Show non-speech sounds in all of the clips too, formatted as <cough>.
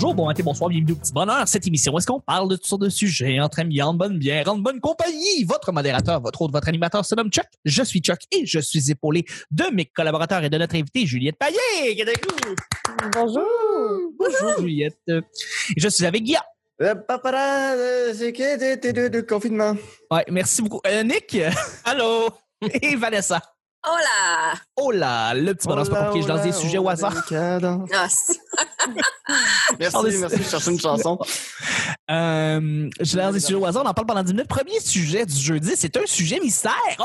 bonjour, bon matin, bonsoir, bienvenue au petit bonheur. Cette émission, est-ce qu'on parle de toutes sortes de sujets entre amis, en bonne bière, en bonne compagnie? Votre modérateur, votre autre, votre animateur se nomme Chuck. Je suis Chuck et je suis épaulé de mes collaborateurs et de notre invité, Juliette Payet. qui est avec nous? Bonjour. Bonjour, Juliette. Et je suis avec Guillaume. Euh, papara, euh, c'est que de, confinement. Ouais, merci beaucoup. Euh, Nick? Allô? Et Vanessa? Hola. Oh là, le petit bonheur, c'est pas compliqué, je lance des sujets au hasard. Ah, <laughs> Merci, merci, je cherchais une chanson. Euh, je lance des sujets au hasard, on en parle pendant 10 minutes. Premier sujet du jeudi, c'est un sujet mystère. Oh!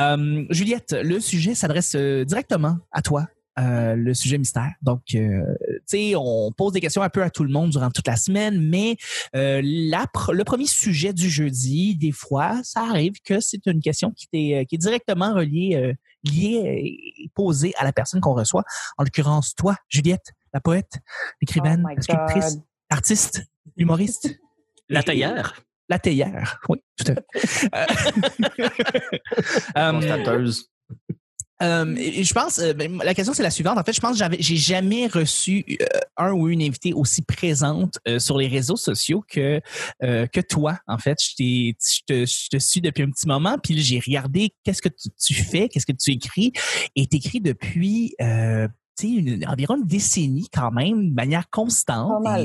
Euh, Juliette, le sujet s'adresse euh, directement à toi. Euh, le sujet mystère. Donc, euh, tu sais, on pose des questions un peu à tout le monde durant toute la semaine, mais euh, la pr- le premier sujet du jeudi, des fois, ça arrive que c'est une question qui, euh, qui est directement reliée, euh, liée et posée à la personne qu'on reçoit. En l'occurrence, toi, Juliette, la poète, l'écrivaine, Oh God. artiste, humoriste. <laughs> La taillère. La théière, oui, tout à fait. <laughs> Euh, <laughs> euh, Constateuse. Euh, et- je pense, euh, ben, la question c'est la suivante. En fait, je pense que j'ai jamais reçu euh, un ou une invitée aussi présente sur les réseaux sociaux que que toi. En fait, je, te, je te suis depuis un petit moment, puis j'ai regardé qu'est-ce que tu, tu fais, qu'est-ce que tu écris, et t'écris depuis une- environ une décennie quand même, de manière constante. Mm.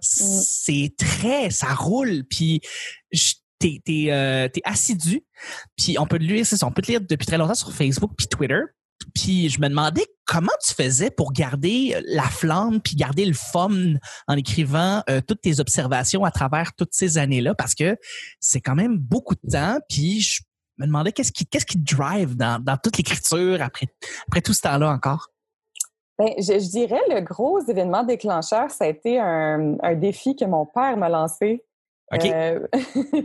c'est très, ça roule, puis je- t'es euh, assidu, puis on peut te lire, ça, on peut te lire depuis très longtemps sur Facebook puis Twitter. Puis je me demandais comment tu faisais pour garder la flamme puis garder le fun en écrivant euh, toutes tes observations à travers toutes ces années-là parce que c'est quand même beaucoup de temps puis je me demandais qu'est-ce qui qu'est-ce qui te drive dans, dans toute l'écriture après après tout ce temps-là encore? Ben, je, je dirais le gros événement déclencheur, ça a été un, un défi que mon père m'a lancé. Euh, <laughs>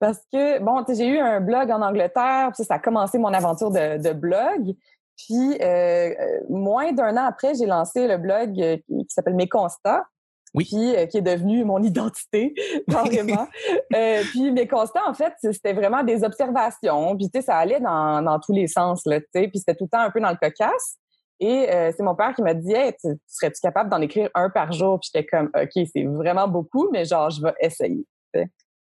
parce que, bon, j'ai eu un blog en Angleterre, puis ça a commencé mon aventure de, de blog. Puis, euh, euh, moins d'un an après, j'ai lancé le blog euh, qui, s'appelle Mes constats. Oui. Puis, euh, qui est devenu mon identité, <laughs> carrément. Euh, puis, mes constats, en fait, c'était vraiment des observations. Puis, tu sais, ça allait dans, dans tous les sens, là, tu sais. Puis, c'était tout le temps un peu dans le cocasse. Et euh, c'est mon père qui m'a dit hey, tu, tu serais-tu capable d'en écrire un par jour? Puis j'étais comme OK, c'est vraiment beaucoup, mais genre, je vais essayer.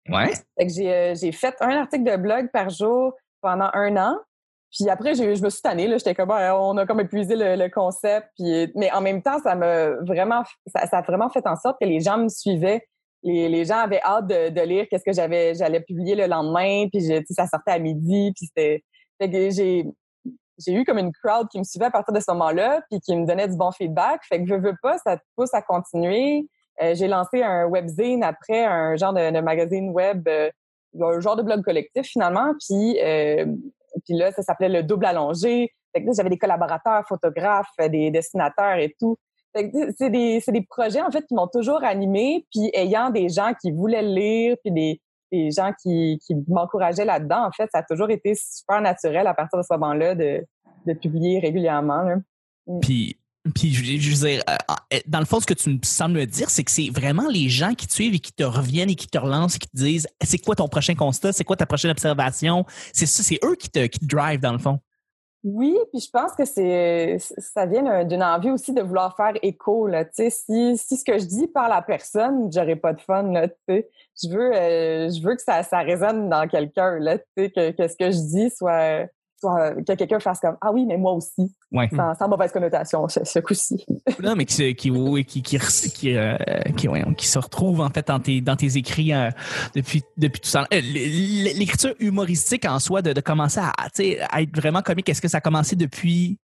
Ouais. Fait que j'ai, euh, j'ai fait un article de blog par jour pendant un an. Puis après, j'ai, je me suis tannée. Là, j'étais comme, Ouais, on a comme épuisé le, le concept. Puis, mais en même temps, ça m'a vraiment, ça, ça a vraiment fait en sorte que les gens me suivaient. Les, les gens avaient hâte de, de lire qu'est-ce que j'avais, j'allais publier le lendemain. Puis je- ça sortait à midi. Puis c'était, fait que j'ai, j'ai eu comme une crowd qui me suivait à partir de ce moment-là, puis qui me donnait du bon feedback. Fait que je veux pas, ça te pousse à continuer. Euh, j'ai lancé un webzine après, un genre de, magazine web, euh, un genre de blog collectif finalement. Puis, euh, puis là, ça s'appelait le double allongé. Fait que j'avais des collaborateurs, photographes, euh, des dessinateurs et tout. C'est des, c'est des projets en fait qui m'ont toujours animé, puis ayant des gens qui voulaient lire, puis des, des gens qui, qui m'encourageaient là-dedans. En fait, ça a toujours été super naturel à partir de ce moment-là de, de publier régulièrement. là. Puis, puis je, veux dire, euh, dans le fond, ce que tu me sembles dire, c'est que c'est vraiment les gens qui te suivent et qui te reviennent et qui te relancent et qui te disent c'est quoi ton prochain constat, c'est quoi ta prochaine observation. C'est ça, c'est eux qui te, qui drive dans le fond. Oui, puis je pense que c'est ça vient d'un- d'une envie aussi de vouloir faire écho là, tu sais, si si ce que je dis parle à personne, j'aurais pas de fun là, tu sais. Je veux euh, je veux que ça ça résonne dans quelqu'un là, tu sais que, que ce que je dis soit que quelqu'un fasse comme ah oui, mais moi aussi. Ouais. Sans, sans mauvaise connotation ce, ce coup-ci. <laughs> Non, mais qui, se- qui, qui, qui, qui, euh, qui, ouais, qui se retrouve en fait dans tes, dans tes écrits euh, depuis, depuis tout ça. Euh, L'écriture humoristique en soi, de, de commencer à, être vraiment comique, est-ce que ça a commencé depuis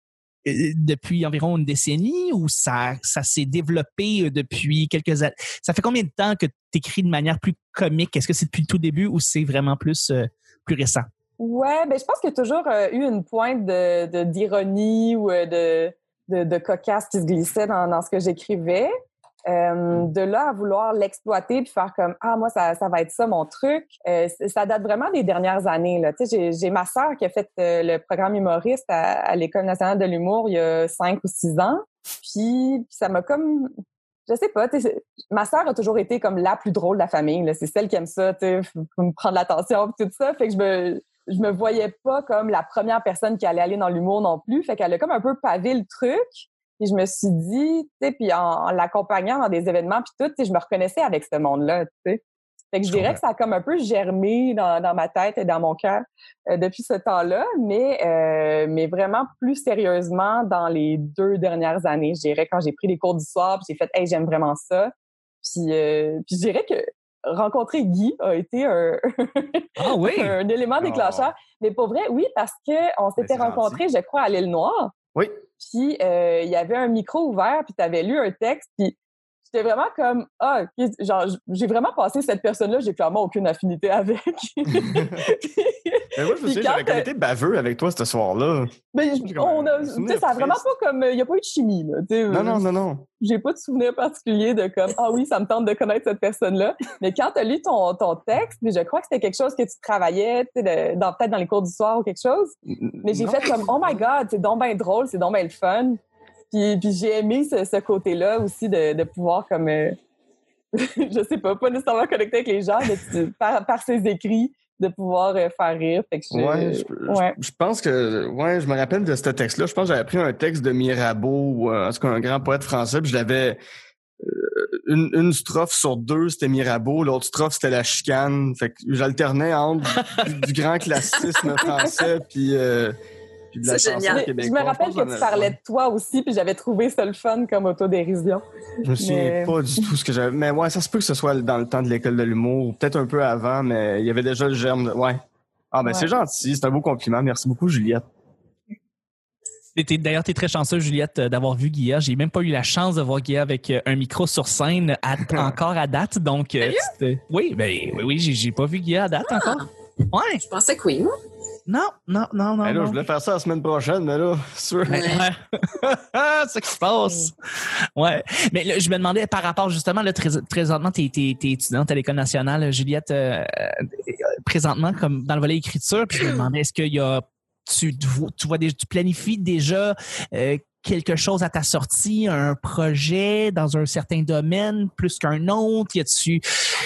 euh, depuis environ une décennie ou ça, ça s'est développé euh, depuis quelques années? Ça fait combien de temps que tu écris de manière plus comique? Est-ce que c'est depuis le tout début ou c'est vraiment plus, euh, plus récent? Ouais, ben je pense qu'il y a toujours euh, eu une pointe de de- d'ironie ou euh, de, de de cocasse qui se glissait dans, dans ce que j'écrivais. Euh, de là à vouloir l'exploiter puis faire comme ah moi ça, ça va être ça mon truc euh, ça date vraiment des dernières années là tu sais j'ai, ma sœur qui a fait euh, le programme humoriste à, à l'école nationale de l'humour il y a cinq ou six ans puis, puis ça m'a comme je sais pas, ma sœur a toujours été comme la plus drôle de la famille. C'est celle qui aime ça, tu sais, me prendre l'attention tout ça. Fait que je me, je me voyais pas comme la première personne qui allait aller dans l'humour non plus. Fait qu'elle a comme un peu pavé le truc. Puis je me suis dit, tu sais, puis en, en l'accompagnant dans des événements, puis tout, tu sais, je me reconnaissais avec ce monde-là, tu sais. Fait que je dirais que ça a comme un peu germé dans, dans ma tête et dans mon cœur euh, depuis ce temps-là, mais euh, mais vraiment plus sérieusement dans les deux dernières années, je dirais quand j'ai pris les cours du soir, j'ai fait, hey, j'aime vraiment ça. Puis euh, puis je dirais que rencontrer Guy a été un, Ah <laughs> oui? un élément déclencheur. Mais pour vrai, oui, parce que on s'était Ben, c'est rencontrés, je crois, à l'île Noire. Oui. Puis euh, il y avait un micro ouvert, puis tu avais lu un texte, puis j'étais vraiment comme ah, genre j'ai vraiment passé cette personne-là, j'ai clairement aucune affinité avec. <laughs> <laughs> Mais moi, je me Puis souviens, j'avais comme été baveux avec toi ce soir-là. Mais J'ai comme on a, ça a vraiment pas comme, il y a pas eu de chimie là. sais, Non, euh, non, non, non. J'ai pas de souvenir particulier de comme ah oui, ça me tente de connaître cette personne-là. Mais quand tu as lu ton, ton texte, puis je crois que c'était quelque chose que tu travaillais, dans peut-être dans les cours du soir ou quelque chose. Mais j'ai Non. fait comme oh my god, c'est donc bien drôle, c'est donc bien le fun. Puis, puis j'ai aimé ce, ce côté-là aussi de, de pouvoir comme euh, <laughs> je sais pas, pas nécessairement connecter avec les gens, mais par, par ses écrits, de pouvoir euh, faire rire. Fait que je, Ouais, je, ouais. je pense que ouais, je me rappelle de ce texte-là. Je pense que j'avais pris un texte de Mirabeau, euh, en tout cas un grand poète français, puis je l'avais une, une strophe sur deux, c'était Mirabeau, l'autre strophe c'était la chicane. Fait que j'alternais entre du, du grand <laughs> classicisme français puis, euh, puis de la C'est chanson génial. Québécoise. je me rappelle que tu parlais de toi aussi, puis j'avais trouvé ça le fun comme autodérision. Je me souviens mais- pas du tout ce que j'avais. Mais ouais, ça se peut que ce soit dans le temps de l'école de l'humour, ou peut-être un peu avant, mais il y avait déjà le germe de. Ouais. Ah ben Ouais. c'est gentil, c'est un beau compliment. Merci beaucoup, Juliette. D'ailleurs, tu es très chanceux, Juliette, euh, d'avoir vu Guilla. J'ai même pas eu la chance de voir Guilla avec euh, un micro sur scène à- encore à date. Donc, euh, oui, ben, oui, oui, j'ai- j'ai pas vu Guilla à date encore. Ouais, Je pensais que oui, moi. Non, non, non, non. Ben là, non. je voulais faire ça la semaine prochaine, mais là, <laughs> sûr. Ouais. <laughs> c'est ce qui se passe. Ouais. Mais là, je me demandais par rapport justement, là, très- présentement, tu es, étudiante à l'École nationale, Juliette, euh, euh, présentement, comme dans le volet écriture, puis je me demandais, est-ce qu'il y a, tu, tu vois, tu vois déjà- tu planifies déjà euh, quelque chose à ta sortie, un projet dans un certain domaine plus qu'un autre? Y a-tu,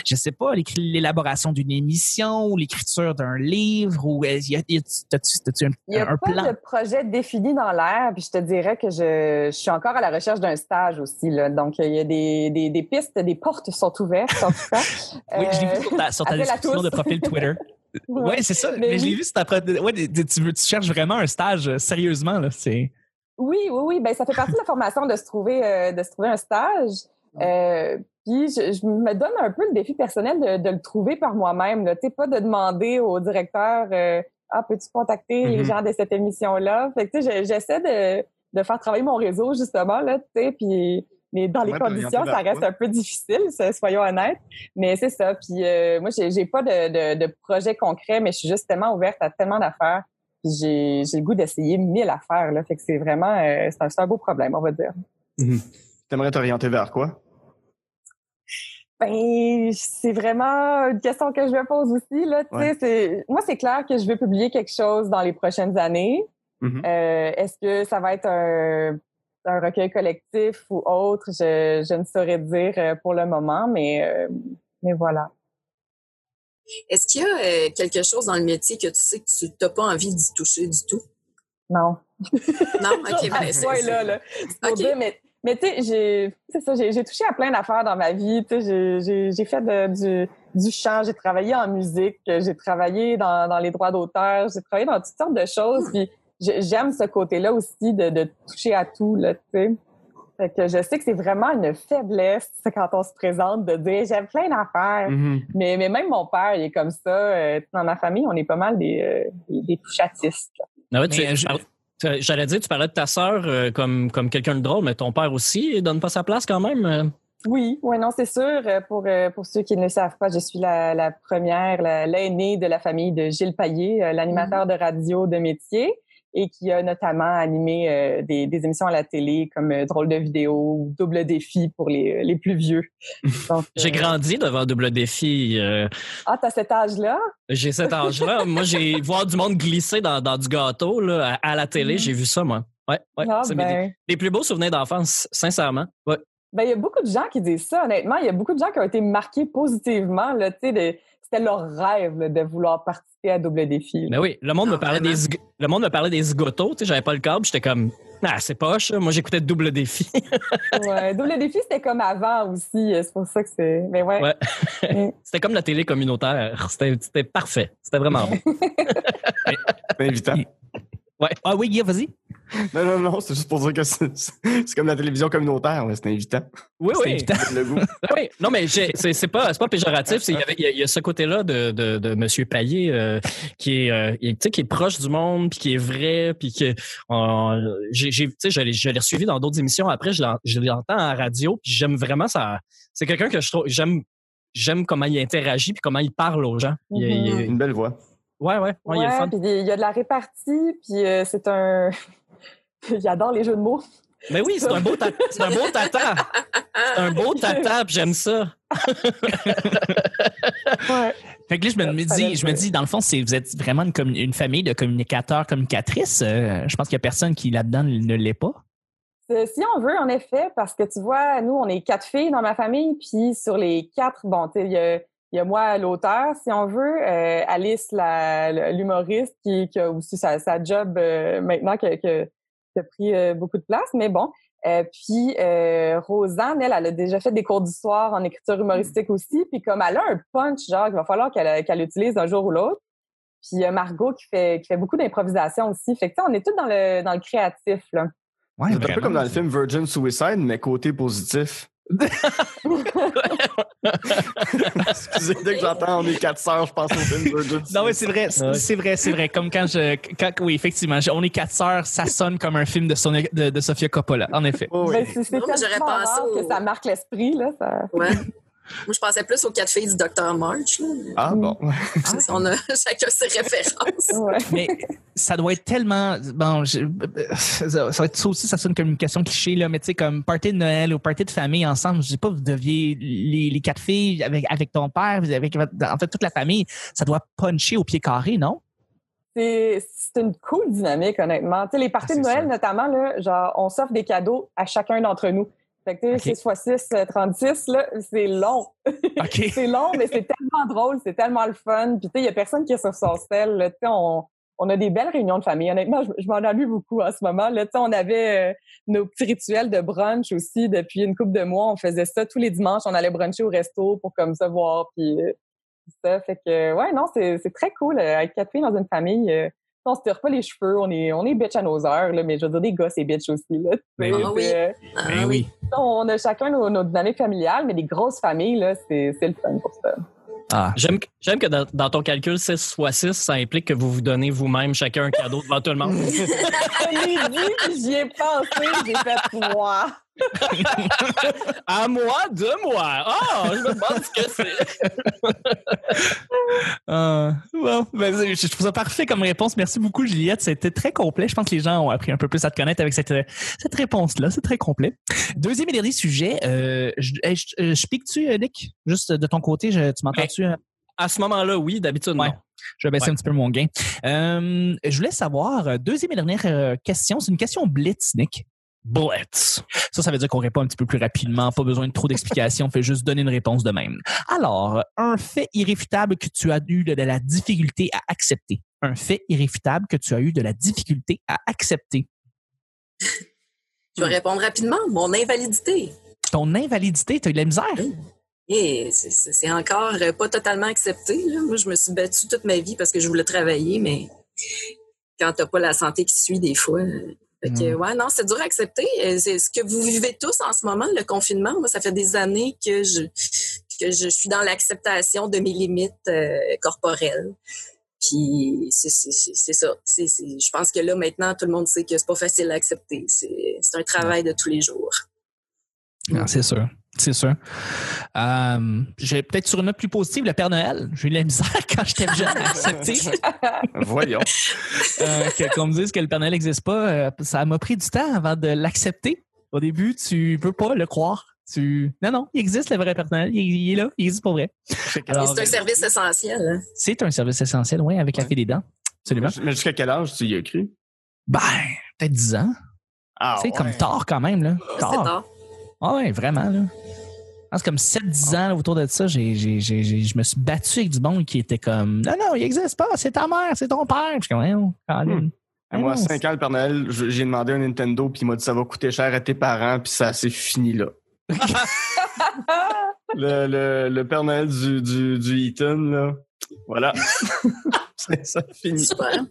je sais pas, l'élaboration d'une émission ou l'écriture d'un livre ou est- y a, y a, t'as-tu, t'as-tu un, n'y a un pas plan? de projet défini dans l'air, puis je te dirais que je, je suis encore à la recherche d'un stage aussi. Là. Donc, il y a des, des, des pistes, des portes sont ouvertes, en tout cas. <laughs> Oui, je l'ai vu Euh, sur ta, sur ta description de profil Twitter. <laughs> Oui, c'est ça. Mais, Mais je l'ai vu ta pro- ouais, tu, tu veux- tu cherches vraiment un stage, euh, sérieusement. Là, c'est... Oui, oui, oui. Ben, ça fait partie de la formation de se trouver, euh, de se trouver un stage. Euh, puis je, je me donne un peu le défi personnel de, de le trouver par moi-même. Tu sais, pas de demander au directeur euh, Ah, peux-tu contacter les Mhm. gens de cette émission-là? Fait que tu sais, je- j'essaie de, de faire travailler mon réseau, justement, là, tu sais, puis mais dans les Ouais, conditions, ça reste un peu difficile, <laughs> soyons honnêtes. Mais c'est ça. Puis euh, moi, j'ai j'ai pas de, de, de projet concret, mais je suis juste tellement ouverte à tellement d'affaires. Puis j'ai j'ai le goût d'essayer mille affaires. Là. Fait que c'est vraiment euh, c'est un, c'est un beau problème, on va dire. Mhm. T'aimerais t'orienter vers quoi? Ben, c'est vraiment une question que je me pose aussi. Là, Ouais. c'est moi, c'est clair que je veux publier quelque chose dans les prochaines années. Mhm. Euh, Est-ce que ça va être un, un recueil collectif ou autre? Je, je ne saurais dire euh, pour le moment, mais, euh, mais voilà. Est-ce qu'il y a euh, quelque chose dans le métier que tu sais que tu n'as pas envie d'y toucher du tout? Non. Non? <laughs> OK, ben, ce c'est- là. Dire, mais, mais tu sais, j'ai, c'est ça, j'ai, touché à plein d'affaires dans ma vie. Tu sais, j'ai, fait de- du, du chant, j'ai travaillé en musique, j'ai travaillé dans, dans les droits d'auteur, j'ai travaillé dans toutes sortes de choses. Puis j'ai- j'aime ce côté-là aussi de, de toucher à tout, là, tu sais. Fait que je sais que c'est vraiment une faiblesse quand on se présente de dire j'aime plein d'affaires. Mhm. Mais, mais même mon père, il est comme ça. Euh, dans ma famille, on est pas mal des, euh, des, des touchatistes. Ah ouais, tu- J'allais dire, tu parlais de ta sœur euh, comme, comme quelqu'un de drôle, mais ton père aussi, il donne pas sa place quand même. euh. Oui, oui, non, c'est sûr. Euh, Pour, euh, pour ceux qui ne le savent pas, je suis la, la première, la- l'aînée de la famille de Gilles Payet, euh, l'animateur de radio de métier et qui a notamment animé euh, des, des émissions à la télé comme euh, Drôle de vidéo ou Double défi pour les, les plus vieux. <laughs> J'ai euh, grandi devant Double Défi. euh, Ah, t'as cet âge-là? j'ai cet âge-là. <laughs> moi, j'ai voir du monde glisser dans, dans du gâteau là, à, à la télé. Mhm. J'ai vu ça, moi. Ouais, ouais. ah, c'est ben, les plus beaux souvenirs d'enfance, sincèrement. Ouais. Ben, il y a beaucoup de gens qui disent ça, honnêtement. Il y a beaucoup de gens qui ont été marqués positivement, là, tu sais, de- c'était leur rêve là, de vouloir participer à Double Défi. là. Mais oui, le monde me parlait vraiment? des le monde me parlait des zigotos, tu sais, j'avais pas le câble, j'étais comme ah, c'est poche, moi j'écoutais double défi. <laughs> Ouais, Double Défi, c'était comme avant aussi. euh, C'est pour ça que c'est. Mais ouais. Ouais. <laughs> C'était comme la télé communautaire, c'était c'était parfait, c'était vraiment <laughs> bon. Invitant. Ah oui, Guy, vas-y. Non, non, non, c'est juste pour dire que c'est c'est comme la télévision communautaire, ouais, c'est invitant. Oui C'est oui. évident. <laughs> Le goût. Oui, non, mais c'est c'est pas, c'est pas péjoratif. c'est- Il y, y a- il y a ce côté-là de, de, de M. Payet euh, qui, est, euh, il- tu sais, qui est proche du monde, puis qui est vrai, puis que euh, j'ai, j'ai- tu sais, je l'ai je l'ai suivi dans d'autres émissions. Après, je l'en- je l'entends en radio, puis j'aime vraiment ça. C'est quelqu'un que je trouve, j'aime, j'aime comment il interagit, puis comment il parle aux gens. Il- il- il- Une belle voix. Ouais, ouais, ouais, il le Ouais, fun. puis il y a de la répartie, puis euh, c'est un. <laughs> il adore les jeux de mots. Mais oui, c'est un beau, ta- <laughs> c'est un beau tata. C'est un beau tata, puis j'aime ça. <laughs> Ouais. Fait que là, je me, dis, je me dis, dans le fond, c'est vous êtes vraiment une, une famille de communicateurs, communicatrices. Euh, je pense qu'il y a personne qui là-dedans ne l'est pas. Euh, Si on veut, en effet, parce que tu vois, nous, on est quatre filles dans ma famille, puis sur les quatre, bon, tu sais, il y a, il y a moi, l'auteur, si on veut, euh, Alice, la- l'humoriste, qui, qui a aussi sa, sa job euh, maintenant, qui, a- qui a- qui a pris euh, beaucoup de place, mais bon. Euh, puis euh, Rosanne, elle, elle a déjà fait des cours d'histoire en écriture humoristique aussi, puis comme elle a un punch, genre, il va falloir qu'elle qu'elle utilise un jour ou l'autre. Puis euh, Margot qui fait, qui fait beaucoup d'improvisation aussi. Fait que, tu sais, on est tous dans le, dans le créatif, là. Ouais, C'est un peu comme dans le film Virgin Suicide, mais côté positif. <laughs> Excusez, dès que j'entends on est quatre sœurs, je pense au film Virgin Non, oui, Suicide. c'est vrai, c'est vrai, c'est vrai. Comme quand je, quand, oui, effectivement, je- on est quatre sœurs, ça sonne comme un film de, Sonia- de, de Sofia Coppola, en effet. Oh, oui. Ben, c'est mais tellement pensé que ça marque l'esprit, là. Ça... Ouais. Moi, je pensais plus aux quatre filles du Dr. March. Là. Ah bon. On a <laughs> chacun ses références. Ouais. Mais ça doit être tellement. Bon, je- ça, ça ça aussi, ça sonne comme une question cliché, là, mais tu sais, comme party de Noël ou party de famille ensemble, je sais pas, vous deviez, les, les quatre filles avec, avec ton père, vous avec, en fait, toute la famille, ça doit puncher au pied carré, non? C'est c'est une cool dynamique, honnêtement. Tu sais, les parties Ah, de Noël, notamment, là, genre, on s'offre des cadeaux à chacun d'entre nous. Fait que, tu sais, Ok. 6 x 6, euh, 36, là, c'est long. <laughs> C'est long, mais c'est tellement drôle, c'est tellement le fun. Puis, tu sais, il y a personne qui est sur son sel. Tu sais, on, on a des belles réunions de famille. Honnêtement, je, je m'en ennuie beaucoup en ce moment. Là, tu sais, on avait euh, nos petits rituels de brunch aussi depuis une couple de mois. On faisait ça tous les dimanches. On allait bruncher au resto pour comme ça voir. Puis, euh, ça. Fait que, ouais, non, c'est c'est très cool. euh, Avec quatre filles dans une famille, euh, on se tire pas les cheveux. On est, on est bitch à nos heures, là, mais je veux dire, des gars, c'est bitch aussi. Là. Ben oui. Ah oui. Euh, Ah Ben oui. on a chacun nos, nos dynamiques familiales, mais des grosses familles, là, c'est c'est le fun pour ça. Ah. J'aime que- j'aime que dans, dans ton calcul 6 x 6, ça implique que vous vous donnez vous-même chacun un cadeau devant tout le monde. <laughs> Je l'ai dit, puis j'y ai pensé, j'ai fait <laughs> moi. <laughs> à moi, de moi. Ah, je me demande ce que c'est. <laughs> Ah, bon, ben, je trouve ça parfait comme réponse. Merci beaucoup, Juliette. C'était très complet. Je pense que les gens ont appris un peu plus à te connaître avec cette, cette réponse-là. C'est très complet. Deuxième et dernier sujet. Euh, je, hey, je, euh, je pique-tu, euh, Nick? Juste de ton côté, je- tu m'entends-tu? euh? À ce moment-là, oui, d'habitude, Ouais. non. Je vais baisser Ouais. un petit peu mon gain. Euh, je voulais savoir, deuxième et dernière question, c'est une question blitz, Nick. Blitz. Ça, ça veut dire qu'on répond un petit peu plus rapidement, pas besoin de trop d'explications, on fait juste donner une réponse de même. Alors, un fait irréfutable que tu as eu de, la difficulté à accepter. Un fait irréfutable que tu as eu de la difficulté à accepter. Je vais répondre rapidement. Mon invalidité. Ton invalidité, tu as eu de la misère? Et c'est- encore euh, pas totalement accepté. Là. Moi, je me suis battue toute ma vie parce que je voulais travailler, mais quand t'as pas la santé qui suit des fois. Fait que, ouais, non, c'est dur à accepter. Euh, C'est ce que vous vivez tous en ce moment, le confinement. Moi, ça fait des années que je que je suis dans l'acceptation de mes limites euh, corporelles. Puis c'est c'est- c'est- c'est ça. C'est- c'est- je pense que là maintenant tout le monde sait que c'est pas facile à accepter. C'est c'est un travail de tous les jours. C'est sûr. C'est sûr. Euh, j'ai peut-être sur une note plus positive, le Père Noël. J'ai eu de la misère quand j'étais jeune à accepter. <laughs> Voyons. Euh, que- qu'on me dise que le Père Noël n'existe pas, euh, ça m'a pris du temps avant de l'accepter. Au début, tu peux pas le croire. Tu... Non, non, il existe le vrai Père Noël. Il, il est là, il existe pour vrai. C'est un service essentiel. Hein? c'est un service essentiel, oui, avec la fée des dents. Absolument. Mais jusqu'à quel âge tu y as cru? Ben, peut-être 10 ans. Ah, c'est comme tard quand même, là. C'est tard. Ah ouais, vraiment, là. pense comme 7-10 ans autour de ça, j'ai, j'ai, j'ai, j'ai- je me suis battu avec du monde qui était comme Non, non, il existe pas, c'est ta mère, c'est ton père. Puis je suis comme. Hmm. Ah Moi, à non, 5 ans, le Père Noël, je- j'ai demandé un Nintendo, puis il m'a dit ça va coûter cher à tes parents, puis ça s'est fini là. <laughs> le, le, le Père Noël du, du, du Eaton, là. Voilà. <laughs> <laughs> C'est ça fini. Super.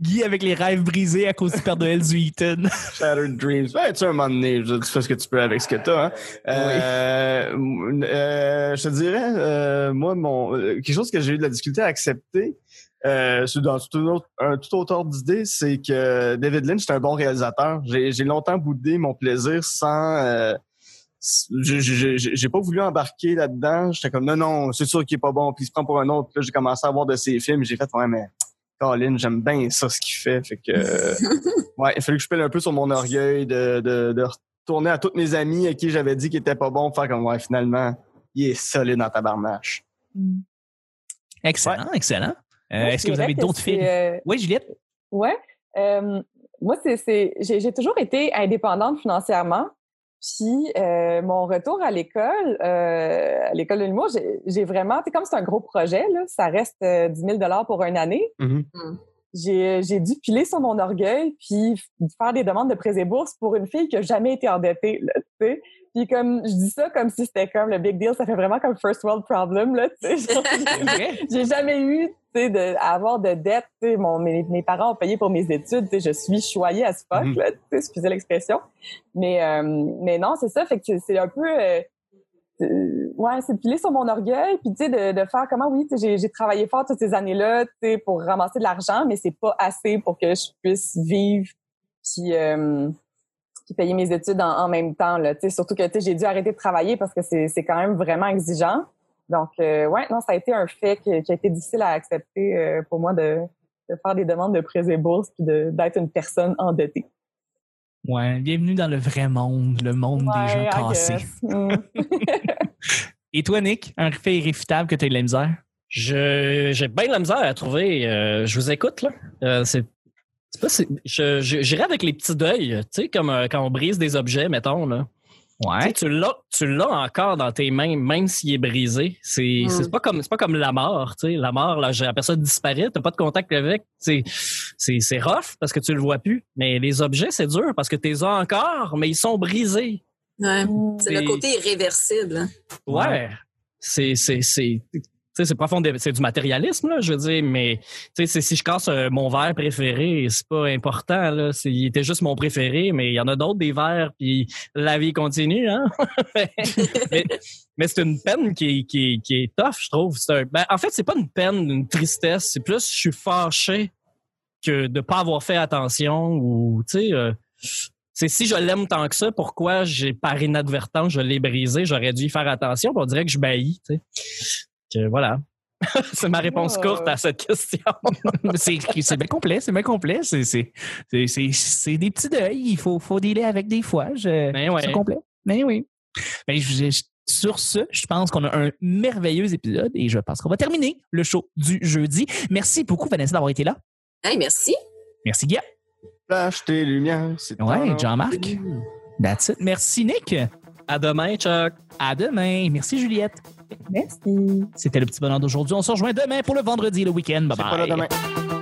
Guy avec les rêves brisés à cause du Père Noël du Eaton. <laughs> Shattered Dreams. Ouais, tu sais, un moment donné, tu fais ce que tu peux avec ce que t'as. Hein. Euh, euh, je te dirais, euh, moi, mon euh, quelque chose que j'ai eu de la difficulté à accepter, euh, c'est dans tout, autre, un tout autre ordre d'idée, c'est que David Lynch est un bon réalisateur. J'ai longtemps boudé mon plaisir sans... Euh, j'ai- pas voulu embarquer là-dedans. J'étais comme, non, non, c'est sûr qu'il est pas bon, puis il se prend pour un autre. Puis là, j'ai commencé à voir de ses films. J'ai fait, ouais, mais Colin, j'aime bien ça, ce qu'il fait. Fait que... euh, <laughs> Ouais, il fallait que je pèle un peu sur mon orgueil de, de, de retourner à tous mes amis à qui j'avais dit qu'il était pas bon, faire comme ouais, finalement, il est solide dans ta barnache. Excellent, excellent. Euh, Est-ce que vous avez d'autres films? euh, Oui, Juliette? Ouais. Euh, moi, c'est, j'ai toujours été indépendante financièrement. Puis euh, mon retour à l'école, euh, à l'école de l'humour, j'ai, vraiment, c'est comme c'est un gros projet, là, ça reste euh, 10 000 dollars pour une année. J'ai, j'ai dû piler sur mon orgueil puis faire des demandes de prêts et bourses pour une fille qui a jamais été endettée, là, tu sais. Puis comme je dis ça comme si c'était comme le big deal, ça fait vraiment comme first world problem là, <laughs> <laughs> j'ai jamais eu tu sais, de, à avoir de dette. tu sais, Mon, mes, mes parents ont payé pour mes études. Je suis choyée à ce fuck, Mhm. là, excusez l'expression. Mais, euh, mais non, c'est ça. Fait que c'est- un peu... euh, euh, ouais, c'est de piler sur mon orgueil, puis tu sais, de, de faire comment, oui, tu sais, j'ai j'ai travaillé fort toutes ces années-là, tu sais, pour ramasser de l'argent, mais c'est pas assez pour que je puisse vivre, puis, euh, puis payer mes études en, en même temps, là, tu sais, surtout que, tu sais, j'ai dû arrêter de travailler parce que c'est c'est quand même vraiment exigeant. Donc, euh, ouais, non, ça a été un fait qui, qui a été difficile à accepter euh, pour moi de, de faire des demandes de prêts et bourses puis de- d'être une personne endettée. Ouais, bienvenue dans le vrai monde, le monde des gens cassés. Mm. <laughs> Et toi, Nick, un fait irréfutable que tu as eu de la misère? Je j'ai bien de la misère à trouver. euh, je vous écoute là. Euh, c'est c'est pas c'est- je je- j'irais avec les petits deuils, tu sais comme euh, quand on brise des objets mettons là. Ouais. Tu l'as tu l'as encore dans tes mains même s'il est brisé. C'est Mm. c'est pas comme c'est pas comme la mort, tu sais, la mort là, j'ai- la personne disparaît, t'as pas de contact avec, c'est c'est c'est rough parce que tu le vois plus, mais les objets c'est dur parce que tu les as encore mais ils sont brisés. Ouais. Mm. C'est le côté irréversible. hein. Ouais. C'est, c'est profond, c'est du matérialisme, là, je veux dire, mais, si je casse euh, mon verre préféré, c'est pas important, là. Il était juste mon préféré, mais il y en a d'autres des verres, puis la vie continue, hein. <laughs> mais, c'est une peine qui est, qui qui est tough, je trouve. Ben, en fait, c'est pas une peine, une tristesse, c'est plus, je suis fâché que de pas avoir fait attention ou, tu sais, euh, c'est si je l'aime tant que ça, pourquoi j'ai par inadvertance, je l'ai brisé, j'aurais dû y faire attention, on dirait que je baillis. Que voilà. <laughs> c'est ma réponse Oh. courte à cette question. <laughs> c'est bien complet, c'est bien complet. C'est des petits deuils. Il faut, faut dealer avec des fois. Je, Ben ouais. C'est complet. Mais oui. Ben, je- je- sur ce, je pense qu'on a un merveilleux épisode et je pense qu'on va terminer le show du jeudi. Merci beaucoup, Vanessa, d'avoir été là. Hey, merci. Merci, Guy. Flash tes lumières, c'est Ouais, Jean-Marc. That's it. Merci, Nick. À demain, Chuck. À demain. Merci, Juliette. Merci. C'était le petit bonheur d'aujourd'hui. On se rejoint demain pour le vendredi et le week-end. Bye C'est pas là bye. demain.